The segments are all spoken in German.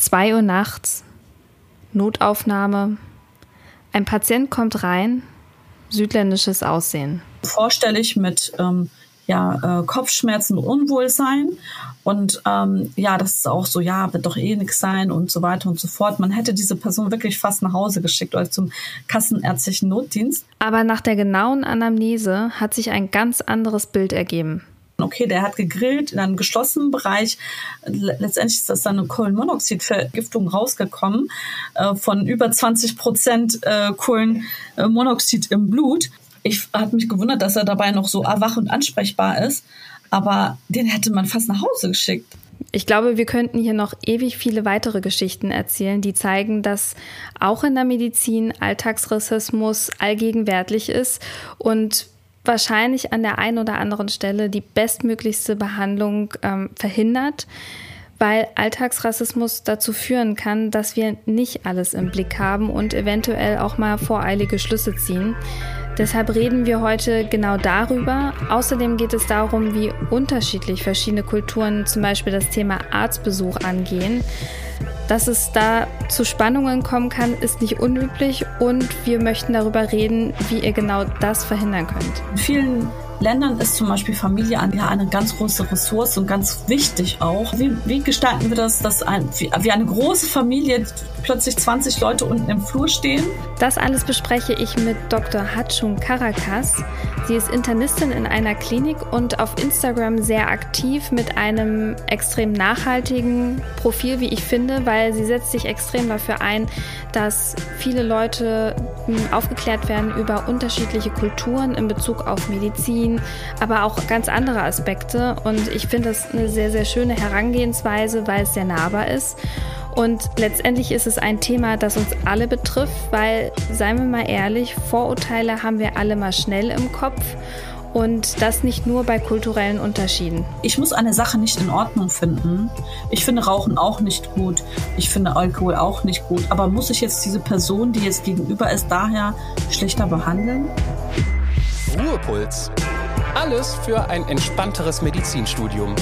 2 Uhr nachts, Notaufnahme. Ein Patient kommt rein, südländisches Aussehen. Vorstellig mit ähm, ja, äh, Kopfschmerzen, Unwohlsein. Und ähm, ja, das ist auch so, ja, wird doch eh nichts sein und so weiter und so fort. Man hätte diese Person wirklich fast nach Hause geschickt oder zum kassenärztlichen Notdienst. Aber nach der genauen Anamnese hat sich ein ganz anderes Bild ergeben. Okay, der hat gegrillt in einem geschlossenen Bereich. Letztendlich ist das dann eine Kohlenmonoxidvergiftung rausgekommen äh, von über 20 Prozent äh, Kohlenmonoxid im Blut. Ich habe mich gewundert, dass er dabei noch so wach und ansprechbar ist, aber den hätte man fast nach Hause geschickt. Ich glaube, wir könnten hier noch ewig viele weitere Geschichten erzählen, die zeigen, dass auch in der Medizin Alltagsrassismus allgegenwärtig ist und wahrscheinlich an der einen oder anderen Stelle die bestmöglichste Behandlung ähm, verhindert, weil Alltagsrassismus dazu führen kann, dass wir nicht alles im Blick haben und eventuell auch mal voreilige Schlüsse ziehen. Deshalb reden wir heute genau darüber. Außerdem geht es darum, wie unterschiedlich verschiedene Kulturen zum Beispiel das Thema Arztbesuch angehen. Dass es da zu Spannungen kommen kann, ist nicht unüblich und wir möchten darüber reden, wie ihr genau das verhindern könnt. Vielen Ländern ist zum Beispiel Familie ja eine ganz große Ressource und ganz wichtig auch. Wie, wie gestalten wir das, dass ein, wie, wie eine große Familie plötzlich 20 Leute unten im Flur stehen? Das alles bespreche ich mit Dr. Hatschun Karakas. Sie ist Internistin in einer Klinik und auf Instagram sehr aktiv mit einem extrem nachhaltigen Profil, wie ich finde, weil sie setzt sich extrem dafür ein, dass viele Leute hm, aufgeklärt werden über unterschiedliche Kulturen in Bezug auf Medizin, aber auch ganz andere Aspekte. Und ich finde das eine sehr, sehr schöne Herangehensweise, weil es sehr nahbar ist. Und letztendlich ist es ein Thema, das uns alle betrifft, weil, seien wir mal ehrlich, Vorurteile haben wir alle mal schnell im Kopf. Und das nicht nur bei kulturellen Unterschieden. Ich muss eine Sache nicht in Ordnung finden. Ich finde Rauchen auch nicht gut. Ich finde Alkohol auch nicht gut. Aber muss ich jetzt diese Person, die jetzt gegenüber ist, daher schlechter behandeln? Ruhepuls. Alles für ein entspannteres Medizinstudium.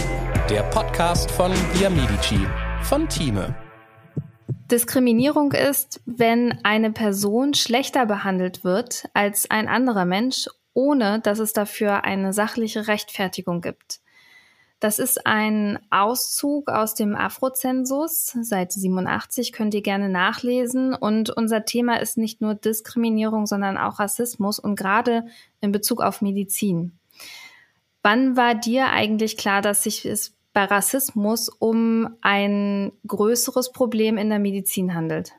Der Podcast von Via Medici von Thieme. Diskriminierung ist, wenn eine Person schlechter behandelt wird als ein anderer Mensch, ohne dass es dafür eine sachliche Rechtfertigung gibt. Das ist ein Auszug aus dem Afrozensus, Seite 87, könnt ihr gerne nachlesen. Und unser Thema ist nicht nur Diskriminierung, sondern auch Rassismus und gerade in Bezug auf Medizin. Wann war dir eigentlich klar, dass sich es bei Rassismus um ein größeres Problem in der Medizin handelt?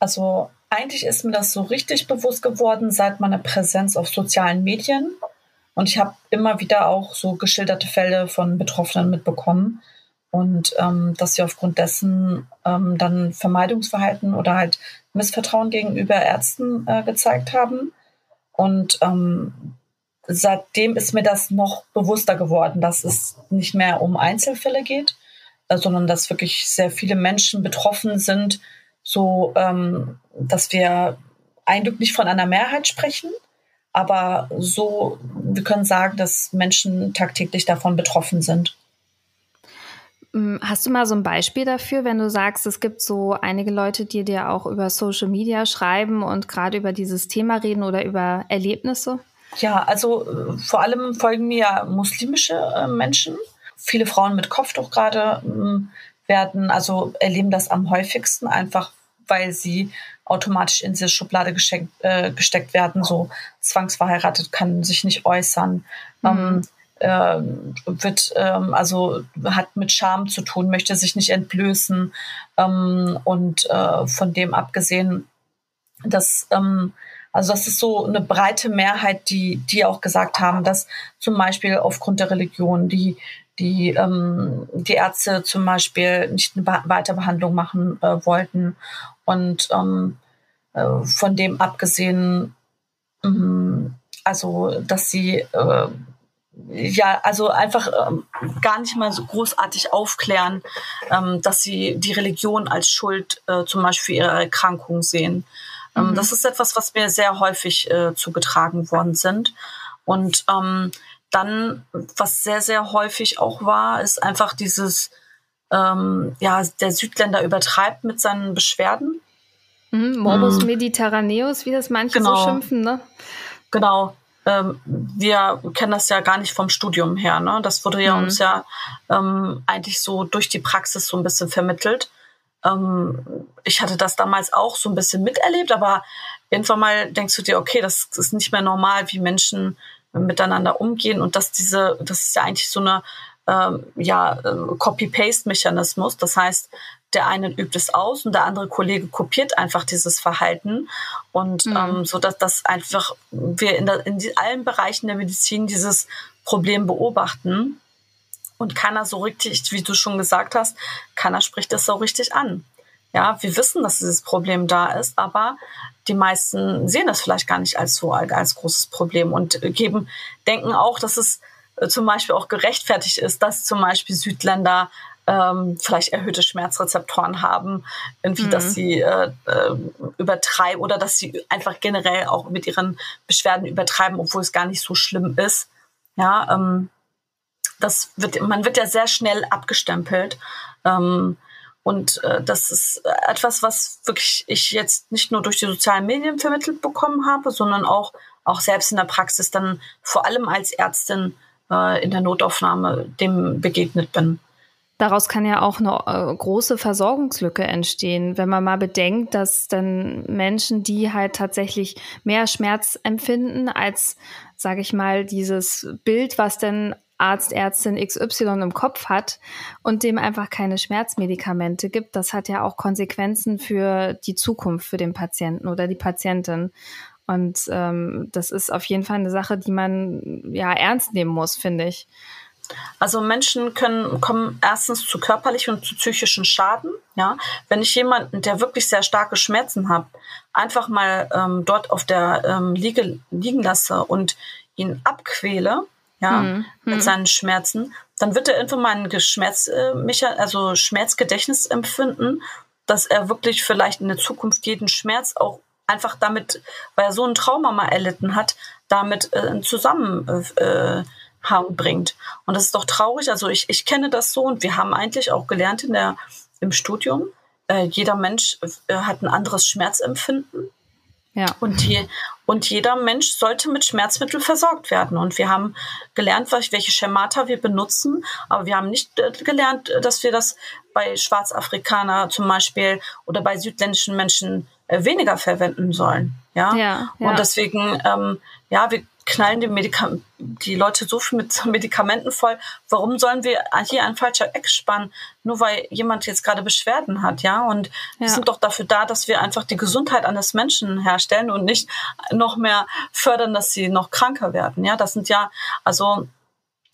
Also eigentlich ist mir das so richtig bewusst geworden seit meiner Präsenz auf sozialen Medien. Und ich habe immer wieder auch so geschilderte Fälle von Betroffenen mitbekommen. Und ähm, dass sie aufgrund dessen ähm, dann Vermeidungsverhalten oder halt Missvertrauen gegenüber Ärzten äh, gezeigt haben. Und ähm, seitdem ist mir das noch bewusster geworden, dass es nicht mehr um Einzelfälle geht, äh, sondern dass wirklich sehr viele Menschen betroffen sind, so ähm, dass wir eindeutig nicht von einer Mehrheit sprechen, aber so, wir können sagen, dass Menschen tagtäglich davon betroffen sind. Hm, hast du mal so ein Beispiel dafür, wenn du sagst, es gibt so einige Leute, die dir auch über Social Media schreiben und gerade über dieses Thema reden oder über Erlebnisse? Ja, also äh, vor allem folgen mir muslimische äh, Menschen. Viele Frauen mit Kopftuch gerade ähm, werden, also erleben das am häufigsten, einfach weil sie automatisch in diese Schublade geschenkt, äh, gesteckt werden, so zwangsverheiratet, kann sich nicht äußern. Mhm. Ähm, äh, wird ähm, also hat mit Scham zu tun, möchte sich nicht entblößen ähm, und von dem abgesehen, dass ähm, also das ist so eine breite Mehrheit, die, die auch gesagt haben, dass zum Beispiel aufgrund der Religion die, die, ähm, die Ärzte zum Beispiel nicht eine Weiterbehandlung machen äh, wollten. Und ähm, äh, von dem abgesehen, ähm, also dass sie äh, ja, also einfach ähm, gar nicht mal so großartig aufklären, ähm, dass sie die Religion als Schuld äh, zum Beispiel für ihre Erkrankung sehen. Ähm, mhm. Das ist etwas, was mir sehr häufig äh, zugetragen worden sind. Und ähm, dann, was sehr, sehr häufig auch war, ist einfach dieses, ähm, ja, der Südländer übertreibt mit seinen Beschwerden. Mhm, Morbus mhm. Mediterraneus, wie das manche genau. so schimpfen, ne? Genau. Ähm, wir kennen das ja gar nicht vom Studium her. Ne? Das wurde ja mhm. uns ja ähm, eigentlich so durch die Praxis so ein bisschen vermittelt. Ähm, ich hatte das damals auch so ein bisschen miterlebt, aber irgendwann mal denkst du dir, okay, das ist nicht mehr normal, wie Menschen miteinander umgehen und dass diese, das ist ja eigentlich so eine ähm, ja, äh, Copy-Paste-Mechanismus. Das heißt, der eine übt es aus und der andere Kollege kopiert einfach dieses Verhalten und mhm. ähm, so dass das einfach wir in, der, in die, allen Bereichen der Medizin dieses Problem beobachten und keiner so richtig, wie du schon gesagt hast, keiner spricht das so richtig an. Ja, wir wissen, dass dieses Problem da ist, aber die meisten sehen das vielleicht gar nicht als so als großes Problem und geben, denken auch, dass es äh, zum Beispiel auch gerechtfertigt ist, dass zum Beispiel Südländer ähm, vielleicht erhöhte Schmerzrezeptoren haben, irgendwie, mhm. dass sie äh, äh, übertreiben oder dass sie einfach generell auch mit ihren Beschwerden übertreiben, obwohl es gar nicht so schlimm ist. Ja, ähm, das wird, man wird ja sehr schnell abgestempelt. Ähm, und äh, das ist etwas, was wirklich ich jetzt nicht nur durch die sozialen Medien vermittelt bekommen habe, sondern auch, auch selbst in der Praxis dann vor allem als Ärztin äh, in der Notaufnahme dem begegnet bin. Daraus kann ja auch eine äh, große Versorgungslücke entstehen, wenn man mal bedenkt, dass dann Menschen, die halt tatsächlich mehr Schmerz empfinden als, sage ich mal, dieses Bild, was denn Arzt, Ärztin XY im Kopf hat und dem einfach keine Schmerzmedikamente gibt, das hat ja auch Konsequenzen für die Zukunft für den Patienten oder die Patientin. Und ähm, das ist auf jeden Fall eine Sache, die man ja ernst nehmen muss, finde ich. Also Menschen können kommen erstens zu körperlichen und zu psychischen Schaden. Ja, wenn ich jemanden, der wirklich sehr starke Schmerzen hat, einfach mal ähm, dort auf der ähm, Liege liegen lasse und ihn abquäle, ja, mhm. mit mhm. seinen Schmerzen, dann wird er irgendwann mal ein Schmerz, äh, also Schmerzgedächtnis empfinden, dass er wirklich vielleicht in der Zukunft jeden Schmerz auch einfach damit, weil er so ein Trauma mal erlitten hat, damit äh, zusammen äh, bringt. Und das ist doch traurig. Also ich, ich kenne das so und wir haben eigentlich auch gelernt in der, im Studium, äh, jeder Mensch äh, hat ein anderes Schmerzempfinden. Ja. Und, die, und jeder Mensch sollte mit Schmerzmitteln versorgt werden. Und wir haben gelernt, welche Schemata wir benutzen, aber wir haben nicht äh, gelernt, dass wir das bei Schwarzafrikaner zum Beispiel oder bei südländischen Menschen äh, weniger verwenden sollen. Ja. ja, ja. Und deswegen, ähm, ja, wir knallen die, Medika die Leute so viel mit Medikamenten voll. Warum sollen wir hier ein falscher Eck spannen, nur weil jemand jetzt gerade Beschwerden hat, ja? Und ja. wir sind doch dafür da, dass wir einfach die Gesundheit eines Menschen herstellen und nicht noch mehr fördern, dass sie noch kranker werden, ja? Das sind ja, also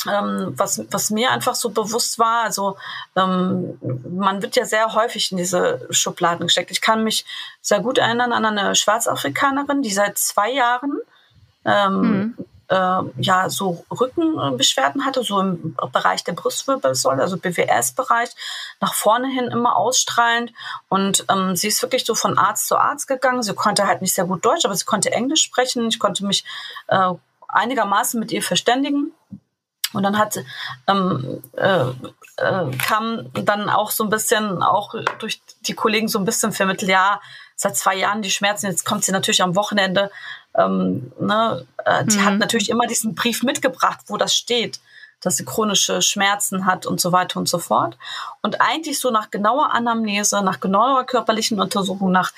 ähm, was, was mir einfach so bewusst war, also ähm, man wird ja sehr häufig in diese Schubladen gesteckt. Ich kann mich sehr gut erinnern an eine Schwarzafrikanerin, die seit zwei Jahren ähm, mhm. äh, ja so Rückenbeschwerden hatte, so im Bereich der Brustwirbelsäule, also BWS-Bereich, nach vorne hin immer ausstrahlend. Und ähm, sie ist wirklich so von Arzt zu Arzt gegangen. Sie konnte halt nicht sehr gut Deutsch, aber sie konnte Englisch sprechen. Ich konnte mich äh, einigermaßen mit ihr verständigen. Und dann hat ähm, äh, äh, kam dann auch so ein bisschen auch durch die Kollegen so ein bisschen vermittelt, ja, seit zwei Jahren die Schmerzen, jetzt kommt sie natürlich am Wochenende. Ähm, ne, äh, die mhm. hat natürlich immer diesen Brief mitgebracht, wo das steht, dass sie chronische Schmerzen hat und so weiter und so fort. Und eigentlich so nach genauer Anamnese, nach genauer körperlichen Untersuchung, nach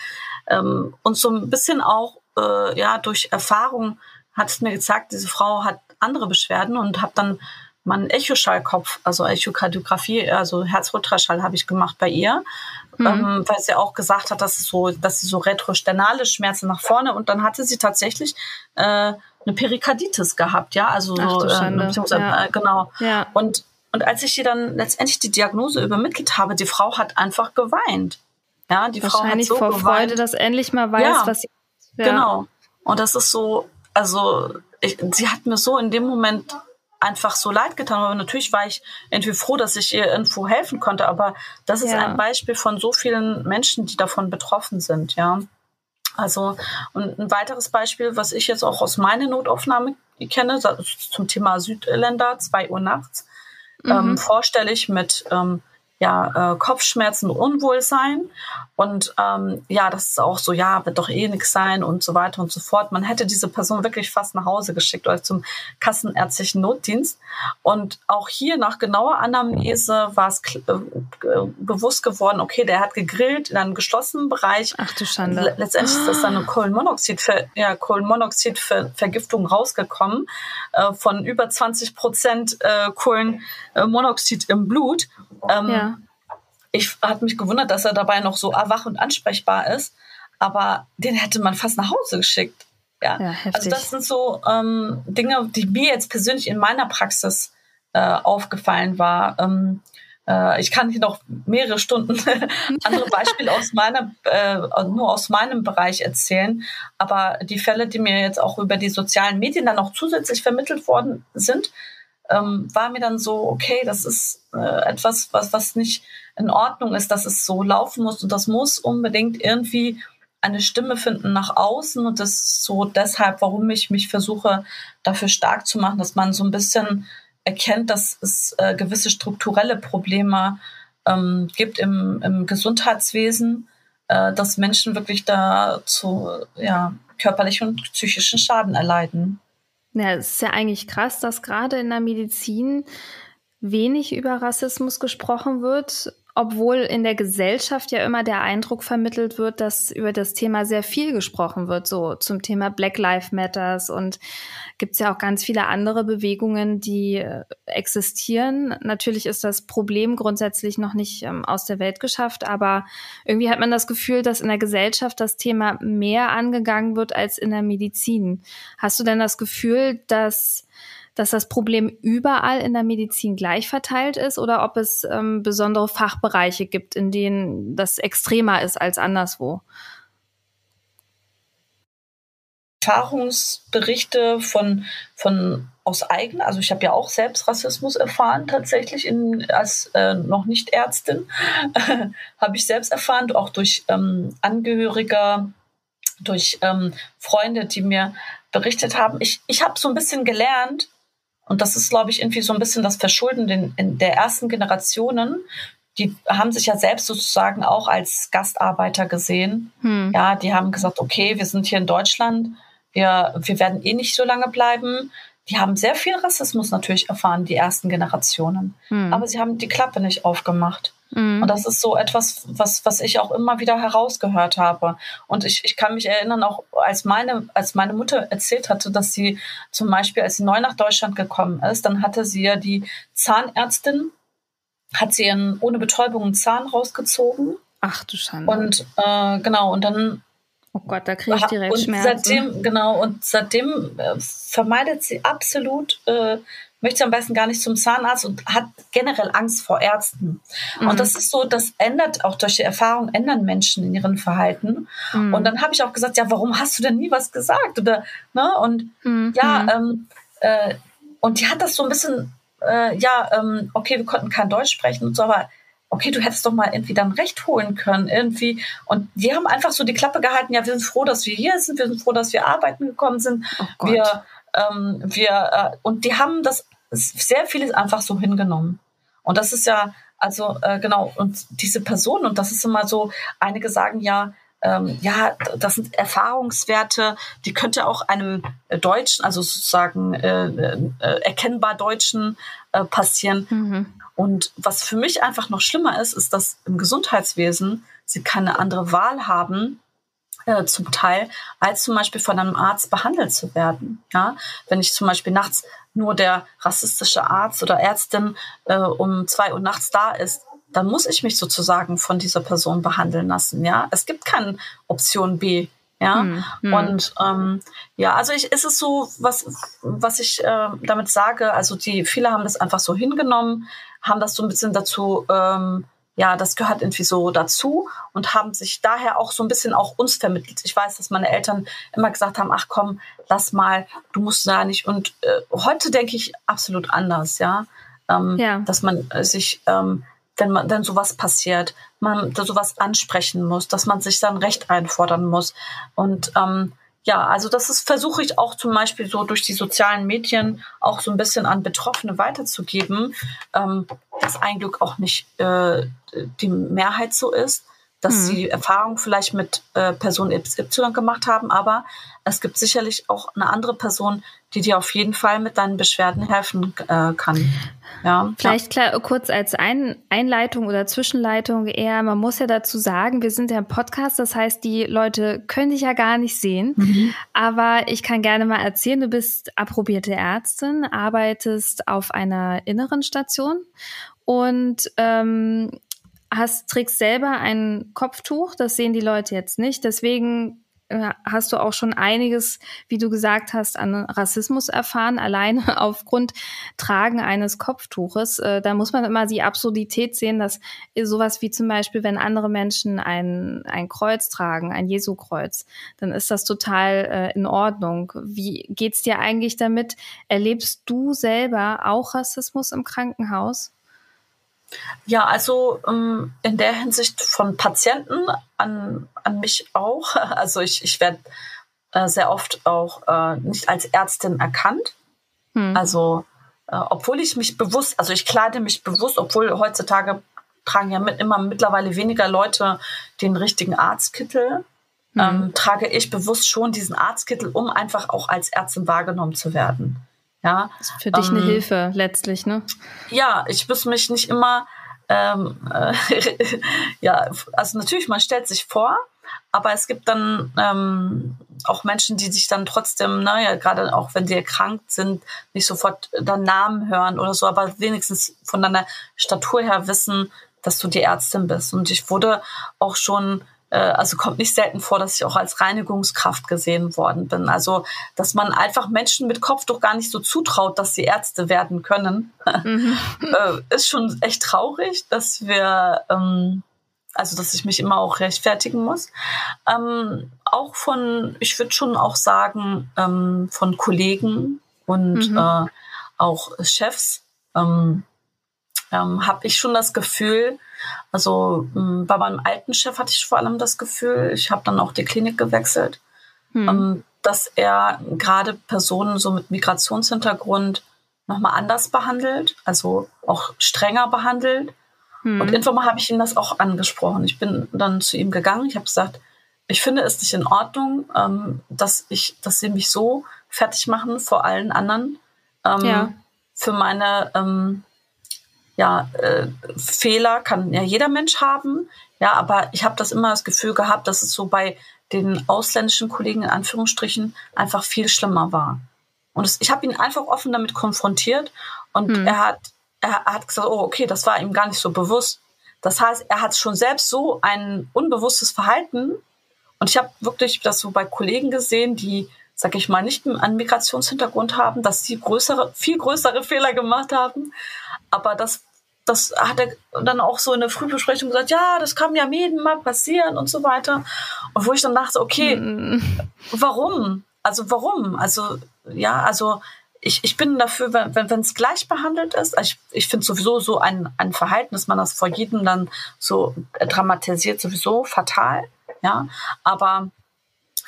ähm, und so ein bisschen auch äh, ja durch Erfahrung hat es mir gezeigt, diese Frau hat andere Beschwerden und habe dann meinen Echoschallkopf, also Echokardiographie, also Herzultraschall habe ich gemacht bei ihr, mhm. ähm, weil sie auch gesagt hat, dass, es so, dass sie so retrosternale Schmerzen nach vorne und dann hatte sie tatsächlich äh, eine Perikarditis gehabt, ja, also so, äh, ja. äh, genau. Ja. Und und als ich ihr dann letztendlich die Diagnose übermittelt habe, die Frau hat einfach geweint. Ja, die Frau hat so vor geweint. Freude, dass endlich mal weiß, ja, was sie. Ja. Genau. Und das ist so, also ich, sie hat mir so in dem Moment einfach so leid getan. Aber natürlich war ich irgendwie froh, dass ich ihr irgendwo helfen konnte. Aber das ist ja. ein Beispiel von so vielen Menschen, die davon betroffen sind, ja. Also, und ein weiteres Beispiel, was ich jetzt auch aus meiner Notaufnahme kenne, zum Thema Südländer, zwei Uhr nachts, mhm. ähm, vorstellig mit ähm, ja, äh, Kopfschmerzen, Unwohlsein. Und ähm, ja, das ist auch so, ja, wird doch eh nichts sein und so weiter und so fort. Man hätte diese Person wirklich fast nach Hause geschickt oder zum kassenärztlichen Notdienst. Und auch hier nach genauer Anamnese war es äh, bewusst geworden, okay, der hat gegrillt in einem geschlossenen Bereich. Ach du Schande. Letztendlich ist das dann eine Kohlenmonoxid, ja, Kohlenmonoxidvergiftung rausgekommen äh, von über 20 Prozent äh, Kohlenmonoxid im Blut. Ähm, ja. Ich hatte mich gewundert, dass er dabei noch so wach und ansprechbar ist, aber den hätte man fast nach Hause geschickt. Ja, ja also das sind so ähm, Dinge, die mir jetzt persönlich in meiner Praxis äh, aufgefallen war. Ähm, äh, ich kann hier noch mehrere Stunden andere Beispiele aus meiner, äh, nur aus meinem Bereich erzählen. Aber die Fälle, die mir jetzt auch über die sozialen Medien dann noch zusätzlich vermittelt worden sind, ähm, war mir dann so, okay, das ist äh, etwas, was, was nicht in Ordnung ist, dass es so laufen muss und das muss unbedingt irgendwie eine Stimme finden nach außen und das ist so deshalb, warum ich mich versuche, dafür stark zu machen, dass man so ein bisschen erkennt, dass es äh, gewisse strukturelle Probleme ähm, gibt im, im Gesundheitswesen, äh, dass Menschen wirklich da zu ja, körperlichen und psychischen Schaden erleiden. Ja, es ist ja eigentlich krass, dass gerade in der Medizin wenig über Rassismus gesprochen wird obwohl in der Gesellschaft ja immer der Eindruck vermittelt wird, dass über das Thema sehr viel gesprochen wird, so zum Thema Black Lives Matters und gibt es ja auch ganz viele andere Bewegungen, die äh, existieren. Natürlich ist das Problem grundsätzlich noch nicht ähm, aus der Welt geschafft, aber irgendwie hat man das Gefühl, dass in der Gesellschaft das Thema mehr angegangen wird als in der Medizin. Hast du denn das Gefühl, dass dass das Problem überall in der Medizin gleich verteilt ist oder ob es ähm, besondere Fachbereiche gibt, in denen das extremer ist als anderswo? Erfahrungsberichte von, von aus eigen, also ich habe ja auch selbst Rassismus erfahren, tatsächlich in, als äh, noch nicht Ärztin, habe ich selbst erfahren, auch durch ähm, Angehörige, durch ähm, Freunde, die mir berichtet haben. Ich, ich habe so ein bisschen gelernt, und das ist, glaube ich, irgendwie so ein bisschen das Verschulden in, in der ersten Generationen. Die haben sich ja selbst sozusagen auch als Gastarbeiter gesehen. Hm. Ja, die haben gesagt, okay, wir sind hier in Deutschland, wir, wir werden eh nicht so lange bleiben. Die haben sehr viel Rassismus natürlich erfahren, die ersten Generationen. Hm. Aber sie haben die Klappe nicht aufgemacht. Mhm. Und das ist so etwas, was, was ich auch immer wieder herausgehört habe. Und ich, ich kann mich erinnern, auch als meine, als meine Mutter erzählt hatte, dass sie zum Beispiel, als sie neu nach Deutschland gekommen ist, dann hatte sie ja die Zahnärztin, hat sie ihren, ohne Betäubung einen Zahn rausgezogen. Ach du Schande. Und äh, genau, und dann Oh Gott, da kriege ich direkt und Schmerzen. Seitdem, genau, und seitdem äh, vermeidet sie absolut äh, möchte am besten gar nicht zum Zahnarzt und hat generell Angst vor Ärzten. Mhm. Und das ist so, das ändert auch durch die Erfahrung, ändern Menschen in ihrem Verhalten. Mhm. Und dann habe ich auch gesagt, ja, warum hast du denn nie was gesagt? Oder, ne? Und mhm. ja, ähm, äh, und die hat das so ein bisschen, äh, ja, ähm, okay, wir konnten kein Deutsch sprechen und so, aber okay, du hättest doch mal irgendwie dann Recht holen können, irgendwie. Und die haben einfach so die Klappe gehalten, ja, wir sind froh, dass wir hier sind, wir sind froh, dass wir arbeiten gekommen sind. Oh wir, ähm, wir, äh, und die haben das sehr vieles einfach so hingenommen. Und das ist ja, also äh, genau, und diese Person, und das ist immer so, einige sagen ja, ähm, ja, das sind Erfahrungswerte, die könnte auch einem Deutschen, also sozusagen äh, äh, erkennbar Deutschen äh, passieren. Mhm. Und was für mich einfach noch schlimmer ist, ist, dass im Gesundheitswesen sie keine andere Wahl haben, äh, zum Teil, als zum Beispiel von einem Arzt behandelt zu werden. Ja, wenn ich zum Beispiel nachts nur der rassistische Arzt oder Ärztin äh, um zwei Uhr nachts da ist, dann muss ich mich sozusagen von dieser Person behandeln lassen. Ja, es gibt keine Option B. Ja, hm, hm. und ähm, ja, also ich, ist es so, was, was ich äh, damit sage, also die, viele haben das einfach so hingenommen, haben das so ein bisschen dazu ähm, ja, das gehört irgendwie so dazu und haben sich daher auch so ein bisschen auch uns vermittelt. Ich weiß, dass meine Eltern immer gesagt haben, ach komm, lass mal, du musst da nicht. Und äh, heute denke ich absolut anders, ja. Ähm, ja. Dass man äh, sich, ähm, wenn man dann sowas passiert, man sowas ansprechen muss, dass man sich dann Recht einfordern muss. Und ähm, ja, also das ist, versuche ich auch zum Beispiel so durch die sozialen Medien auch so ein bisschen an Betroffene weiterzugeben, ähm, dass ein Glück auch nicht äh, die Mehrheit so ist, dass mhm. sie Erfahrung vielleicht mit äh, Person XY gemacht haben, aber es gibt sicherlich auch eine andere Person, die dir auf jeden Fall mit deinen Beschwerden helfen äh, kann. Ja, Vielleicht klar, kurz als Ein Einleitung oder Zwischenleitung eher, man muss ja dazu sagen, wir sind ja ein Podcast, das heißt, die Leute können dich ja gar nicht sehen. Mhm. Aber ich kann gerne mal erzählen, du bist approbierte Ärztin, arbeitest auf einer inneren Station und ähm, hast, trägst selber ein Kopftuch, das sehen die Leute jetzt nicht. Deswegen äh, hast du auch schon einiges, wie du gesagt hast, an Rassismus erfahren, alleine aufgrund Tragen eines Kopftuches. Äh, da muss man immer die Absurdität sehen, dass sowas wie zum Beispiel, wenn andere Menschen ein, ein Kreuz tragen, ein Jesu-Kreuz, dann ist das total äh, in Ordnung. Wie geht's dir eigentlich damit? Erlebst du selber auch Rassismus im Krankenhaus? Ja, also ähm, in der Hinsicht von Patienten an, an mich auch. Also ich, ich werde äh, sehr oft auch äh, nicht als Ärztin erkannt. Hm. Also äh, obwohl ich mich bewusst, also ich kleide mich bewusst, obwohl heutzutage tragen ja mit, immer mittlerweile weniger Leute den richtigen Arztkittel. Hm. Ähm, trage ich bewusst schon diesen Arztkittel, um einfach auch als Ärztin wahrgenommen zu werden. Ja, das ist für dich ähm, eine Hilfe letztlich, ne? Ja, ich muss mich nicht immer, ähm, äh, ja, also natürlich, man stellt sich vor, aber es gibt dann ähm, auch Menschen, die sich dann trotzdem, naja, ne, gerade auch wenn sie erkrankt sind, nicht sofort deinen Namen hören oder so, aber wenigstens von deiner Statur her wissen, dass du die Ärztin bist. Und ich wurde auch schon äh, also kommt nicht selten vor, dass ich auch als Reinigungskraft gesehen worden bin. Also, dass man einfach Menschen mit Kopftuch gar nicht so zutraut, dass sie Ärzte werden können, mhm. Äh, ist schon echt traurig, dass wir, ähm, also, dass ich mich immer auch rechtfertigen muss. Ähm, auch von, ich würde schon auch sagen, ähm, von Kollegen und mhm. äh, auch Chefs ähm, ähm, habe ich schon das Gefühl, also ähm, bei meinem alten Chef hatte ich vor allem das Gefühl, ich habe dann auch die Klinik gewechselt, hm. ähm, dass er gerade Personen so mit Migrationshintergrund nochmal anders behandelt, also auch strenger behandelt. Hm. Und irgendwann mal habe ich ihm das auch angesprochen. Ich bin dann zu ihm gegangen, ich habe gesagt, ich finde es nicht in Ordnung, ähm, dass ich, dass sie mich so fertig machen vor allen anderen ähm, ja. für meine ähm, ja, äh, Fehler kann ja jeder Mensch haben. Ja, aber ich habe das immer das Gefühl gehabt, dass es so bei den ausländischen Kollegen in Anführungsstrichen einfach viel schlimmer war. Und es, ich habe ihn einfach offen damit konfrontiert und hm. er hat er hat gesagt, oh okay, das war ihm gar nicht so bewusst. Das heißt, er hat schon selbst so ein unbewusstes Verhalten und ich habe wirklich das so bei Kollegen gesehen, die sag ich mal, nicht einen Migrationshintergrund haben, dass sie größere, viel größere Fehler gemacht haben. Aber das, das hat er dann auch so in der Frühbesprechung gesagt, ja, das kann ja jedem mal passieren und so weiter. Und wo ich dann dachte, okay, mhm. warum? Also warum? Also, ja, also ich, ich bin dafür, wenn wenn es gleich behandelt ist, also ich, ich finde sowieso so ein, ein Verhalten, dass man das vor jedem dann so dramatisiert, sowieso fatal. Ja, aber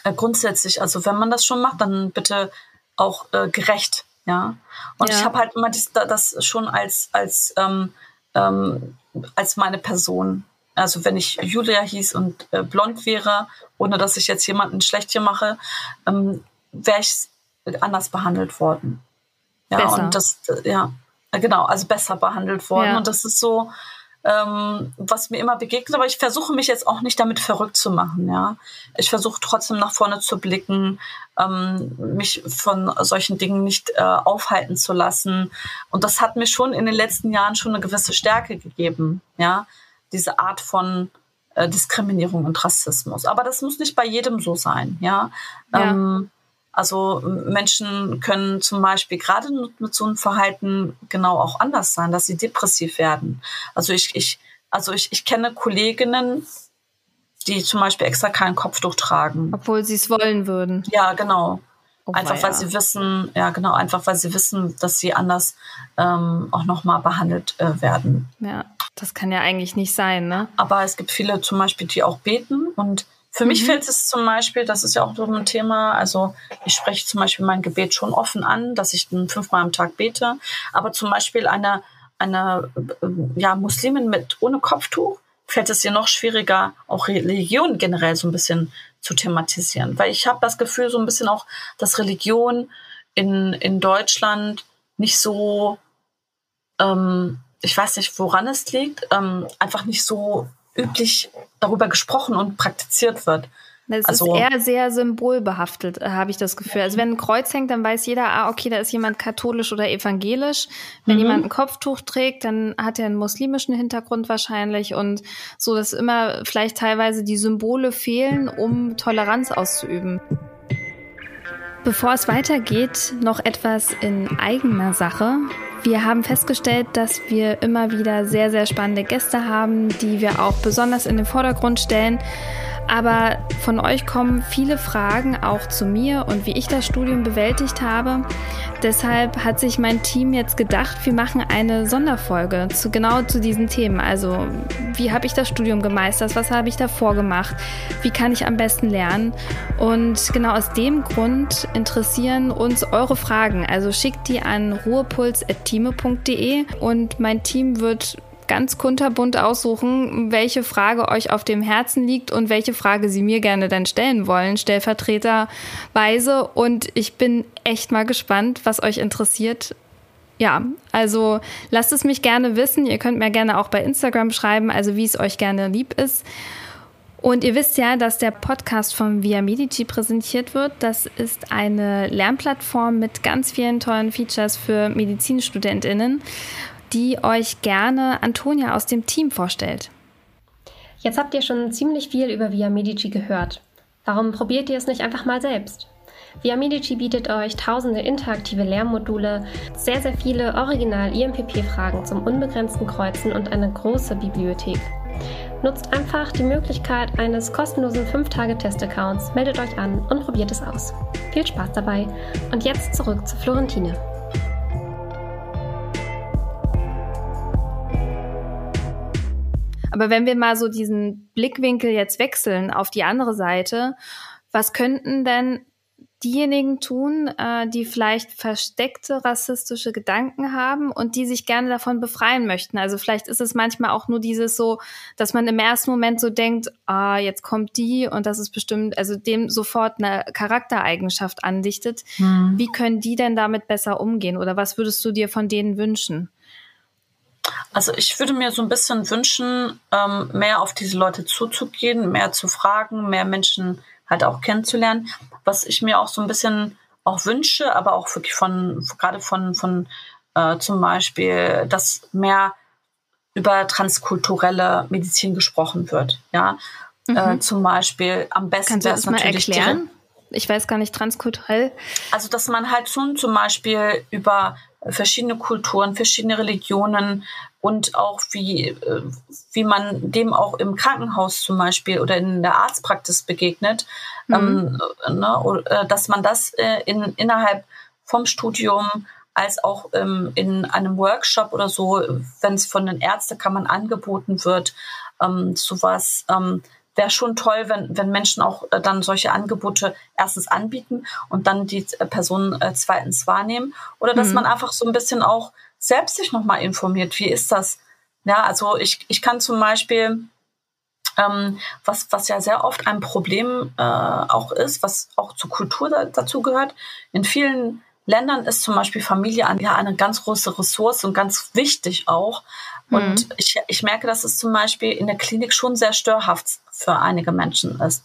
äh, grundsätzlich, also wenn man das schon macht, dann bitte auch äh, gerecht, ja. Und ja. ich habe halt immer dies, das schon als als ähm, ähm, als meine Person. Also wenn ich Julia hieß und äh, blond wäre, ohne dass ich jetzt jemanden schlecht hier mache, ähm, wäre ich anders behandelt worden. Ja, besser. und das, ja, genau, also besser behandelt worden. Ja. Und das ist so, ähm, was mir immer begegnet. Aber ich versuche mich jetzt auch nicht damit verrückt zu machen. Ja, ich versuche trotzdem nach vorne zu blicken, ähm, mich von solchen Dingen nicht äh, aufhalten zu lassen. Und das hat mir schon in den letzten Jahren schon eine gewisse Stärke gegeben. Ja, diese Art von äh, Diskriminierung und Rassismus. Aber das muss nicht bei jedem so sein. Ja. ja. Ähm, also Menschen können zum Beispiel gerade mit so einem Verhalten genau auch anders sein, dass sie depressiv werden. Also ich, ich, also ich, ich kenne Kolleginnen, die zum Beispiel extra kein Kopftuch tragen. Obwohl sie es wollen würden. Ja, genau. Oh, einfach weil sie wissen, ja genau, einfach weil sie wissen, dass sie anders ähm, auch nochmal behandelt äh, werden. Ja, das kann ja eigentlich nicht sein, ne? Aber es gibt viele zum Beispiel, die auch beten und Für mhm. mich fällt es zum Beispiel, das ist ja auch so ein Thema, also ich spreche zum Beispiel mein Gebet schon offen an, dass ich fünfmal am Tag bete, aber zum Beispiel eine, eine äh, ja, Muslimin mit ohne Kopftuch fällt es ihr noch schwieriger, auch Religion generell so ein bisschen zu thematisieren. Weil ich habe das Gefühl, so ein bisschen auch, dass Religion in, in Deutschland nicht so, ähm, ich weiß nicht, woran es liegt, ähm, einfach nicht so üblich darüber gesprochen und praktiziert wird. Es also, ist eher sehr symbolbehaftet, äh, habe ich das Gefühl. Also wenn ein Kreuz hängt, dann weiß jeder, ah, okay, da ist jemand katholisch oder evangelisch. Wenn mhm. jemand ein Kopftuch trägt, dann hat er einen muslimischen Hintergrund wahrscheinlich und so, dass immer vielleicht teilweise die Symbole fehlen, um Toleranz auszuüben. Bevor es weitergeht, noch etwas in eigener Sache. Wir haben festgestellt, dass wir immer wieder sehr, sehr spannende Gäste haben, die wir auch besonders in den Vordergrund stellen. Aber von euch kommen viele Fragen auch zu mir und wie ich das Studium bewältigt habe. Deshalb hat sich mein Team jetzt gedacht, wir machen eine Sonderfolge zu genau zu diesen Themen. Also, wie habe ich das Studium gemeistert? Was habe ich davor gemacht? Wie kann ich am besten lernen? Und genau aus dem Grund interessieren uns eure Fragen. Also schickt die an ruhepuls.time.de und mein Team wird ganz kunterbunt aussuchen, welche Frage euch auf dem Herzen liegt und welche Frage sie mir gerne dann stellen wollen, stellvertreterweise. Und ich bin echt mal gespannt, was euch interessiert. Ja, also lasst es mich gerne wissen. Ihr könnt mir gerne auch bei Instagram schreiben, also wie es euch gerne lieb ist. Und ihr wisst ja, dass der Podcast von Via Medici präsentiert wird. Das ist eine Lernplattform mit ganz vielen tollen Features für Medizinstudentinnen die euch gerne Antonia aus dem Team vorstellt. Jetzt habt ihr schon ziemlich viel über Via Medici gehört. Warum probiert ihr es nicht einfach mal selbst? Via Medici bietet euch tausende interaktive Lernmodule, sehr, sehr viele Original-IMPP-Fragen zum unbegrenzten Kreuzen und eine große Bibliothek. Nutzt einfach die Möglichkeit eines kostenlosen 5-Tage-Test-Accounts, meldet euch an und probiert es aus. Viel Spaß dabei und jetzt zurück zu Florentine. Aber wenn wir mal so diesen Blickwinkel jetzt wechseln auf die andere Seite, was könnten denn diejenigen tun, äh, die vielleicht versteckte rassistische Gedanken haben und die sich gerne davon befreien möchten. Also vielleicht ist es manchmal auch nur dieses so, dass man im ersten Moment so denkt, ah, jetzt kommt die und das ist bestimmt, also dem sofort eine Charaktereigenschaft andichtet. Hm. Wie können die denn damit besser umgehen oder was würdest du dir von denen wünschen? Also ich würde mir so ein bisschen wünschen, ähm, mehr auf diese Leute zuzugehen, mehr zu fragen, mehr Menschen halt auch kennenzulernen. Was ich mir auch so ein bisschen auch wünsche, aber auch wirklich von, gerade von, von äh, zum Beispiel, dass mehr über transkulturelle Medizin gesprochen wird. Ja, äh, mhm. äh, zum Beispiel am besten wäre es natürlich erklären? Ich weiß gar nicht transkulturell. Also dass man halt schon zum Beispiel über verschiedene Kulturen, verschiedene Religionen und auch wie, äh, wie man dem auch im Krankenhaus zum Beispiel oder in der Arztpraxis begegnet, mhm. ähm, ne, äh, dass man das äh, in, innerhalb vom Studium als auch ähm, in einem Workshop oder so, wenn es von den Ärztekammern angeboten wird, ähm, sowas ähm, wäre schon toll, wenn, wenn Menschen auch äh, dann solche Angebote erstens anbieten und dann die äh, Personen äh, zweitens wahrnehmen. Oder dass mhm. man einfach so ein bisschen auch selbst sich nochmal informiert. Wie ist das? Ja, also ich, ich kann zum Beispiel, ähm, was, was ja sehr oft ein Problem äh, auch ist, was auch zur Kultur da, dazu gehört, in vielen Ländern ist zum Beispiel Familie ja eine ganz große Ressource und ganz wichtig auch. Und mhm. ich, ich merke, dass es zum Beispiel in der Klinik schon sehr störhaft für einige Menschen ist.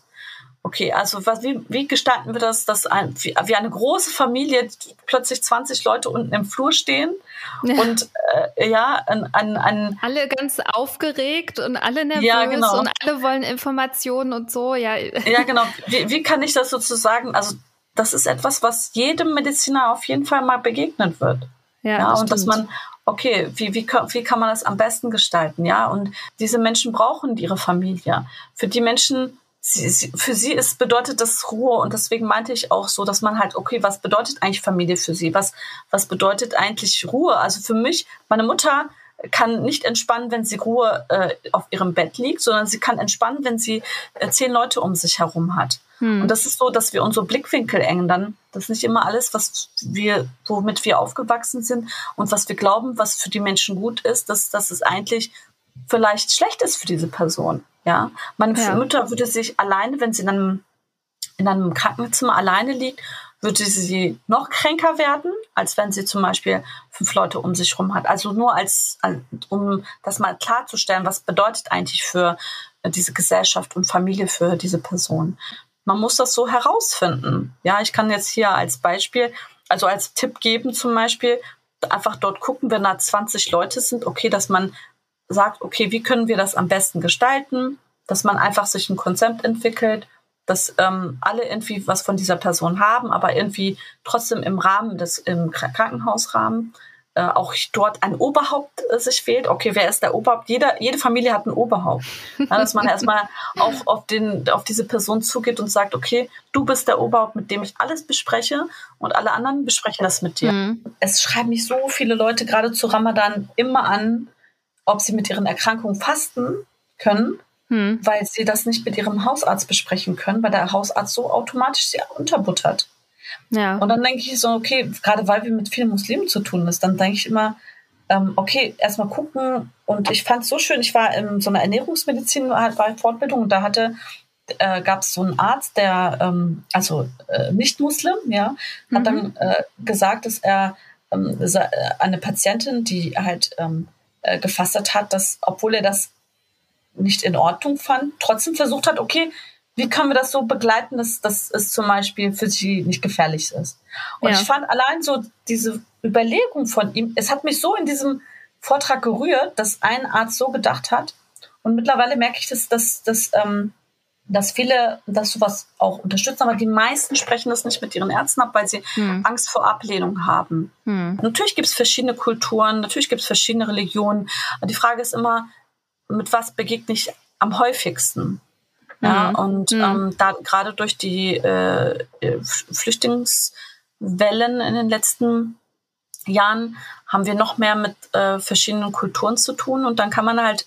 Okay, also was, wie, wie gestalten wir das, dass ein, wie, wie eine große Familie plötzlich 20 Leute unten im Flur stehen ja. und äh, ja, an, an, an alle ganz aufgeregt und alle nervös ja, genau. und alle wollen Informationen und so, ja. Ja, genau. Wie, wie kann ich das sozusagen, also das ist etwas, was jedem Mediziner auf jeden Fall mal begegnet wird. Ja, ja das und dass man okay, wie, wie, wie kann man das am besten gestalten, ja? Und diese Menschen brauchen ihre Familie. Für die Menschen, sie, für sie ist, bedeutet das Ruhe und deswegen meinte ich auch so, dass man halt, okay, was bedeutet eigentlich Familie für sie? Was, was bedeutet eigentlich Ruhe? Also für mich, meine Mutter kann nicht entspannen, wenn sie Ruhe äh, auf ihrem Bett liegt, sondern sie kann entspannen, wenn sie äh, zehn Leute um sich herum hat. Hm. Und das ist so, dass wir unsere Blickwinkel ändern. Das ist nicht immer alles, was wir, womit wir aufgewachsen sind und was wir glauben, was für die Menschen gut ist, dass, dass es eigentlich vielleicht schlecht ist für diese Person. Ja, meine ja. Mutter würde sich alleine, wenn sie in einem, in einem Krankenzimmer alleine liegt, würde sie noch kränker werden, als wenn sie zum Beispiel fünf Leute um sich herum hat. Also nur als, um das mal klarzustellen, was bedeutet eigentlich für diese Gesellschaft und Familie für diese Person. Man muss das so herausfinden. Ja, ich kann jetzt hier als Beispiel, also als Tipp geben zum Beispiel, einfach dort gucken, wenn da 20 Leute sind, okay, dass man sagt, okay, wie können wir das am besten gestalten, dass man einfach sich ein Konzept entwickelt, dass ähm, alle irgendwie was von dieser Person haben, aber irgendwie trotzdem im Rahmen des im Krankenhausrahmen äh, auch dort ein Oberhaupt äh, sich wählt. Okay, wer ist der Oberhaupt? Jeder, jede Familie hat ein Oberhaupt. Ja, dass man erstmal auch auf, den, auf diese Person zugeht und sagt, okay, du bist der Oberhaupt, mit dem ich alles bespreche und alle anderen besprechen das mit dir. Mhm. Es schreiben mich so viele Leute gerade zu Ramadan immer an, ob sie mit ihren Erkrankungen fasten können, hm. weil sie das nicht mit ihrem Hausarzt besprechen können, weil der Hausarzt so automatisch sie unterbuttert. Ja. Und dann denke ich so, okay, gerade weil wir mit vielen Muslimen zu tun ist, dann denke ich immer, ähm, okay, erstmal gucken. Und ich fand es so schön, ich war in so einer Ernährungsmedizin, halt bei Fortbildung und da hatte äh, gab es so einen Arzt, der, ähm, also äh, nicht Muslim, ja, hat mhm. dann äh, gesagt, dass er ähm, äh, eine Patientin, die halt ähm, äh, gefastet hat, dass, obwohl er das nicht in Ordnung fand, trotzdem versucht hat, okay, wie können wir das so begleiten, dass, dass es zum Beispiel für sie nicht gefährlich ist. Und ja. ich fand allein so diese Überlegung von ihm, es hat mich so in diesem Vortrag gerührt, dass ein Arzt so gedacht hat. Und mittlerweile merke ich, dass, dass, dass ähm, dass viele das sowas auch unterstützen, aber die meisten sprechen das nicht mit ihren Ärzten ab, weil sie hm. Angst vor Ablehnung haben. Hm. Natürlich gibt es verschiedene Kulturen, natürlich gibt es verschiedene Religionen. Aber die Frage ist immer, mit was begegne ich am häufigsten? Ja, hm. und hm. ähm, da gerade durch die äh, Flüchtlingswellen in den letzten Jahren haben wir noch mehr mit äh, verschiedenen Kulturen zu tun und dann kann man halt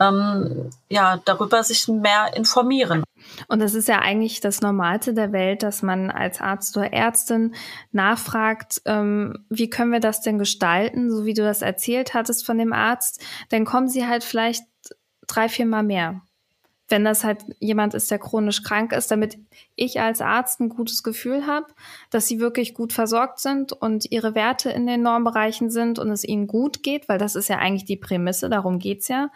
ähm, ja, darüber sich mehr informieren. Und es ist ja eigentlich das Normalste der Welt, dass man als Arzt oder Ärztin nachfragt, ähm, wie können wir das denn gestalten, so wie du das erzählt hattest von dem Arzt. Dann kommen sie halt vielleicht drei, vier Mal mehr wenn das halt jemand ist, der chronisch krank ist, damit ich als Arzt ein gutes Gefühl habe, dass sie wirklich gut versorgt sind und ihre Werte in den Normbereichen sind und es ihnen gut geht, weil das ist ja eigentlich die Prämisse, darum geht's ja.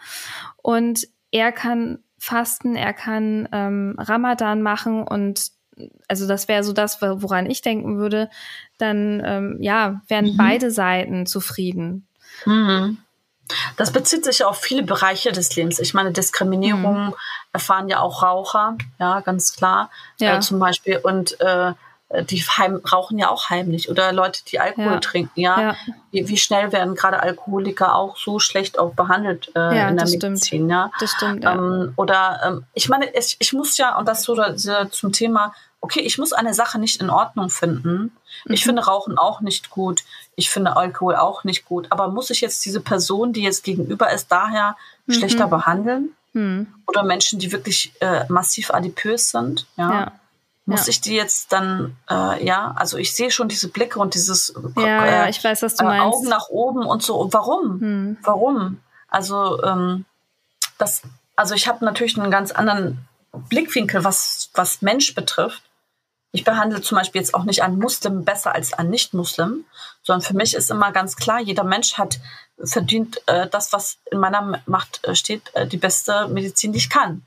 Und er kann fasten, er kann ähm, Ramadan machen und also das wäre so das, woran ich denken würde, dann ähm, ja, wären mhm. beide Seiten zufrieden. Mhm. Das bezieht sich auf viele Bereiche des Lebens. Ich meine, Diskriminierung mhm. Erfahren ja auch Raucher, ja, ganz klar. Ja. Äh, zum Beispiel. Und äh, die heim, rauchen ja auch heimlich. Oder Leute, die Alkohol ja. trinken, ja. ja. Wie, wie, schnell werden gerade Alkoholiker auch so schlecht auch behandelt äh, ja, in der Medizin, stimmt. ja. Das stimmt, ja. Ähm, oder ähm, ich meine, ich, ich muss ja, und das so zum Thema okay, ich muss eine Sache nicht in Ordnung finden. Mhm. Ich finde Rauchen auch nicht gut. Ich finde Alkohol auch nicht gut. Aber muss ich jetzt diese Person, die jetzt gegenüber ist, daher mhm. schlechter behandeln? Mhm. Oder Menschen, die wirklich äh, massiv adipös sind? Ja. ja. Muss ja. ich die jetzt dann, äh, ja, also ich sehe schon diese Blicke und dieses ja, äh, ja, ich weiß, was du meinst. Augen nach oben und so. Warum? Hm. Warum? Also ähm, das, also ich habe natürlich einen ganz anderen Blickwinkel, was, was Mensch betrifft. Ich behandle zum Beispiel jetzt auch nicht einen Muslim besser als einen Nicht-Muslim, sondern für mich ist immer ganz klar, jeder Mensch hat verdient äh, das, was in meiner Macht äh, steht, äh, die beste Medizin, die ich kann.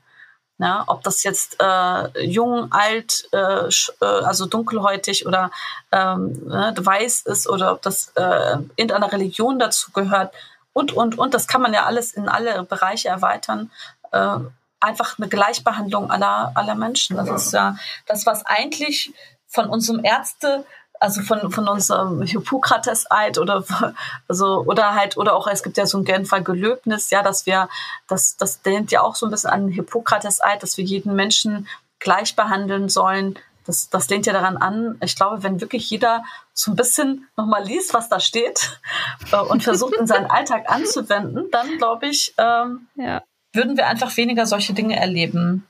Ja, ob das jetzt äh, jung, alt, äh, äh also dunkelhäutig oder ähm, ne, weiß ist oder ob das äh, in einer Religion dazu gehört und, und, und. Das kann man ja alles in alle Bereiche erweitern. Äh, einfach eine Gleichbehandlung aller, aller Menschen. Das ist ja das, was eigentlich von unserem Ärzte also von, von unserem Hippokrates-Eid oder also oder halt oder auch es gibt ja so ein Genfer Gelöbnis, ja, dass wir das das nennt ja auch so ein bisschen an Hippokrates-Eid, dass wir jeden Menschen gleich behandeln sollen das, das lehnt ja daran an. Ich glaube, wenn wirklich jeder so ein bisschen nochmal liest, was da steht äh, und versucht in seinen Alltag anzuwenden, dann glaube ich, ähm, ja. Würden wir einfach weniger solche Dinge erleben.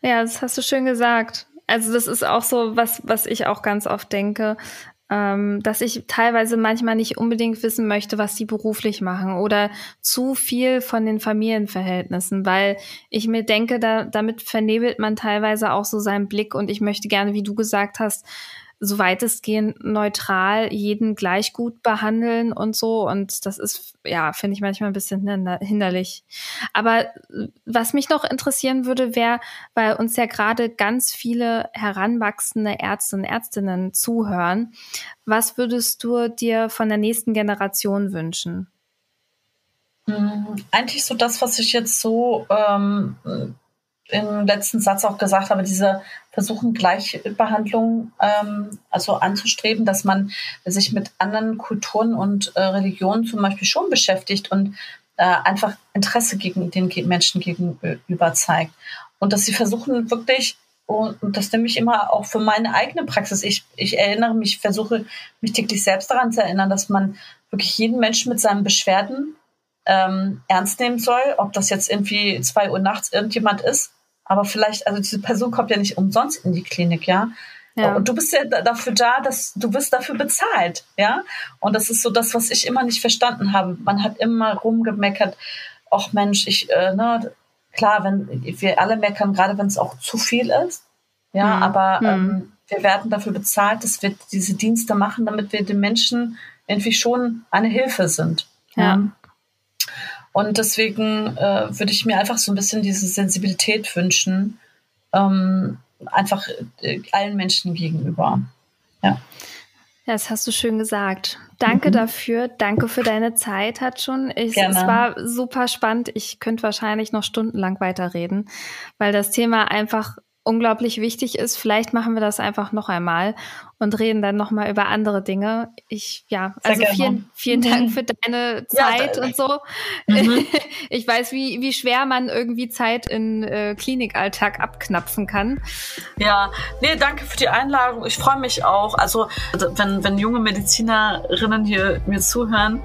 Ja, das hast du schön gesagt. Also das ist auch so was, was ich auch ganz oft denke ähm, dass ich teilweise manchmal nicht unbedingt wissen möchte, was die beruflich machen oder zu viel von den Familienverhältnissen, weil ich mir denke, da, damit vernebelt man teilweise auch so seinen Blick und ich möchte gerne, wie du gesagt hast, so weitestgehend neutral jeden gleich gut behandeln und so. Und das ist, ja, finde ich manchmal ein bisschen hinderlich. Aber äh, was mich noch interessieren würde, wäre, weil uns ja gerade ganz viele heranwachsende Ärzte und Ärztinnen zuhören, was würdest du dir von der nächsten Generation wünschen? Hm, eigentlich so das, was ich jetzt so ähm, im letzten Satz auch gesagt habe, diese versuchen Gleichbehandlung ähm, also anzustreben, dass man sich mit anderen Kulturen und äh, Religionen zum Beispiel schon beschäftigt und äh, einfach Interesse gegen den Menschen gegenüber zeigt. Und dass sie versuchen wirklich, und das nehme ich immer auch für meine eigene Praxis, ich, ich erinnere mich, versuche mich täglich selbst daran zu erinnern, dass man wirklich jeden Menschen mit seinen Beschwerden ähm, ernst nehmen soll, ob das jetzt irgendwie zwei Uhr nachts irgendjemand ist aber vielleicht, also diese Person kommt ja nicht umsonst in die Klinik, ja. Ja. Und du bist ja dafür da, dass du bist dafür bezahlt, ja. Und das ist so das, was ich immer nicht verstanden habe. Man hat immer rumgemeckert, ach Mensch, ich, äh, ne, klar, wenn wir alle meckern, gerade wenn es auch zu viel ist, ja, mhm. aber ähm, mhm. wir werden dafür bezahlt, dass wir diese Dienste machen, damit wir den Menschen irgendwie schon eine Hilfe sind. ja. ja. Und deswegen äh, würde ich mir einfach so ein bisschen diese Sensibilität wünschen, ähm, einfach äh, allen Menschen gegenüber. Ja. Das hast du schön gesagt. Danke mhm. dafür. Danke für deine Zeit, hat schon. Ich, es war super spannend. Ich könnte wahrscheinlich noch stundenlang weiterreden, weil das Thema einfach unglaublich wichtig ist. Vielleicht machen wir das einfach noch einmal und reden dann noch mal über andere Dinge. Ich ja, also vielen vielen Dank mhm. für deine Zeit ja, und so. Mhm. Ich weiß, wie wie schwer man irgendwie Zeit in äh, Klinikalltag abknapfen kann. Ja, nee, danke für die Einladung. Ich freue mich auch. Also wenn wenn junge Medizinerinnen hier mir zuhören,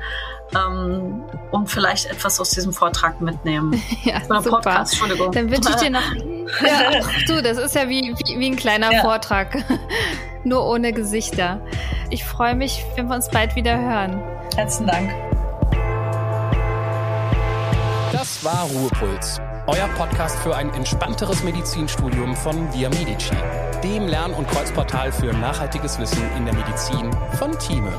ähm, und vielleicht etwas aus diesem Vortrag mitnehmen. Ja, Oder super. Podcast, Entschuldigung. Dann wünsche ich dir noch. ja, ach, du, das ist ja wie, wie, wie ein kleiner ja. Vortrag. Nur ohne Gesichter. Ich freue mich, wenn wir uns bald wieder hören. Herzlichen Dank. Das war Ruhepuls. Euer Podcast für ein entspannteres Medizinstudium von Via Medici, dem Lern- und Kreuzportal für nachhaltiges Wissen in der Medizin von Thieme.